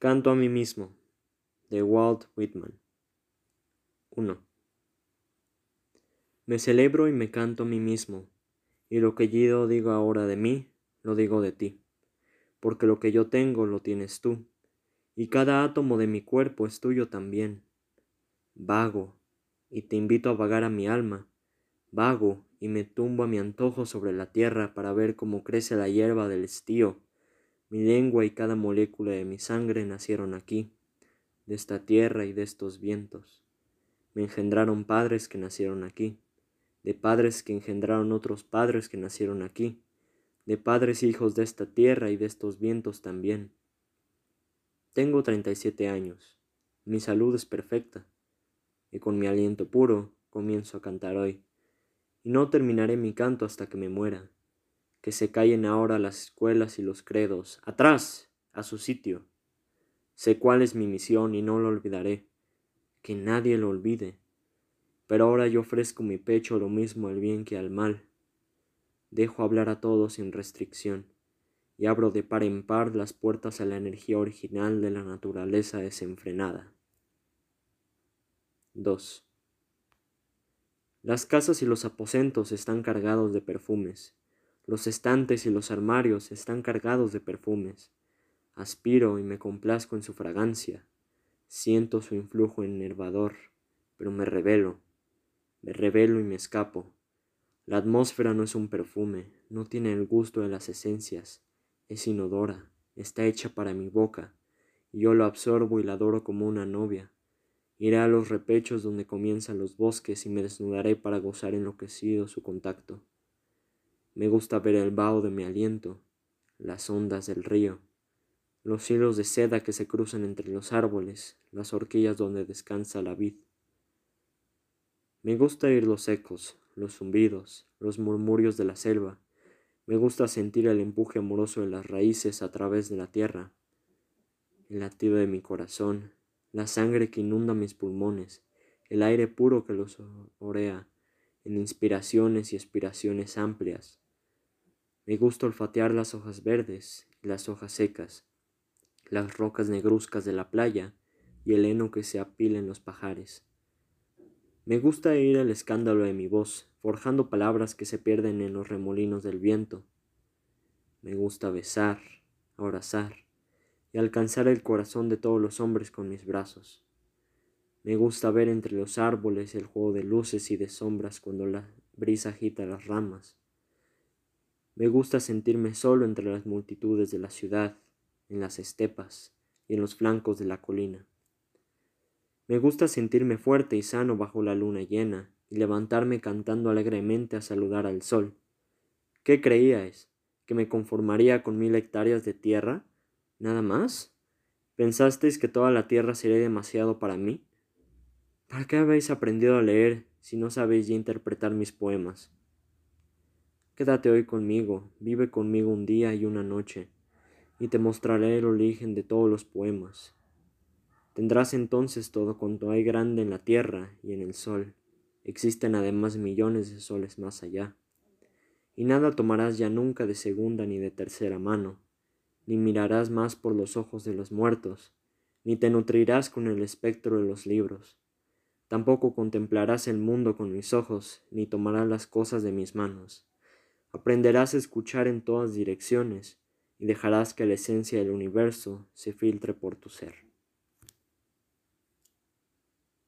Canto a mí mismo, de Walt Whitman. 1. Me celebro y me canto a mí mismo, y lo que yo digo ahora de mí, lo digo de ti, porque lo que yo tengo lo tienes tú, y cada átomo de mi cuerpo es tuyo también. Vago, y te invito a vagar a mi alma, vago, y me tumbo a mi antojo sobre la tierra para ver cómo crece la hierba del estío mi lengua y cada molécula de mi sangre nacieron aquí, de esta tierra y de estos vientos. Me engendraron padres que nacieron aquí, de padres que engendraron otros padres que nacieron aquí, de padres hijos de esta tierra y de estos vientos también. Tengo treinta y siete años, mi salud es perfecta, y con mi aliento puro comienzo a cantar hoy, y no terminaré mi canto hasta que me muera que se callen ahora las escuelas y los credos. Atrás, a su sitio. Sé cuál es mi misión y no lo olvidaré. Que nadie lo olvide. Pero ahora yo ofrezco mi pecho lo mismo al bien que al mal. Dejo hablar a todos sin restricción y abro de par en par las puertas a la energía original de la naturaleza desenfrenada. 2. Las casas y los aposentos están cargados de perfumes los estantes y los armarios están cargados de perfumes. Aspiro y me complazco en su fragancia. Siento su influjo enervador, pero me revelo. Me revelo y me escapo. La atmósfera no es un perfume, no tiene el gusto de las esencias, es inodora, está hecha para mi boca, y yo lo absorbo y la adoro como una novia. Iré a los repechos donde comienzan los bosques y me desnudaré para gozar enloquecido su contacto. Me gusta ver el vaho de mi aliento, las ondas del río, los hilos de seda que se cruzan entre los árboles, las horquillas donde descansa la vid. Me gusta oír los ecos, los zumbidos, los murmurios de la selva. Me gusta sentir el empuje amoroso de las raíces a través de la tierra, el latido de mi corazón, la sangre que inunda mis pulmones, el aire puro que los orea, en inspiraciones y expiraciones amplias, me gusta olfatear las hojas verdes y las hojas secas, las rocas negruzcas de la playa y el heno que se apila en los pajares. Me gusta oír el escándalo de mi voz, forjando palabras que se pierden en los remolinos del viento. Me gusta besar, abrazar y alcanzar el corazón de todos los hombres con mis brazos. Me gusta ver entre los árboles el juego de luces y de sombras cuando la brisa agita las ramas. Me gusta sentirme solo entre las multitudes de la ciudad, en las estepas y en los flancos de la colina. Me gusta sentirme fuerte y sano bajo la luna llena y levantarme cantando alegremente a saludar al sol. ¿Qué creíais? ¿Que me conformaría con mil hectáreas de tierra? ¿Nada más? ¿Pensasteis que toda la tierra sería demasiado para mí? ¿Para qué habéis aprendido a leer si no sabéis ya interpretar mis poemas? Quédate hoy conmigo, vive conmigo un día y una noche, y te mostraré el origen de todos los poemas. Tendrás entonces todo cuanto hay grande en la tierra y en el sol. Existen además millones de soles más allá. Y nada tomarás ya nunca de segunda ni de tercera mano, ni mirarás más por los ojos de los muertos, ni te nutrirás con el espectro de los libros. Tampoco contemplarás el mundo con mis ojos, ni tomarás las cosas de mis manos Aprenderás a escuchar en todas direcciones y dejarás que la esencia del universo se filtre por tu ser.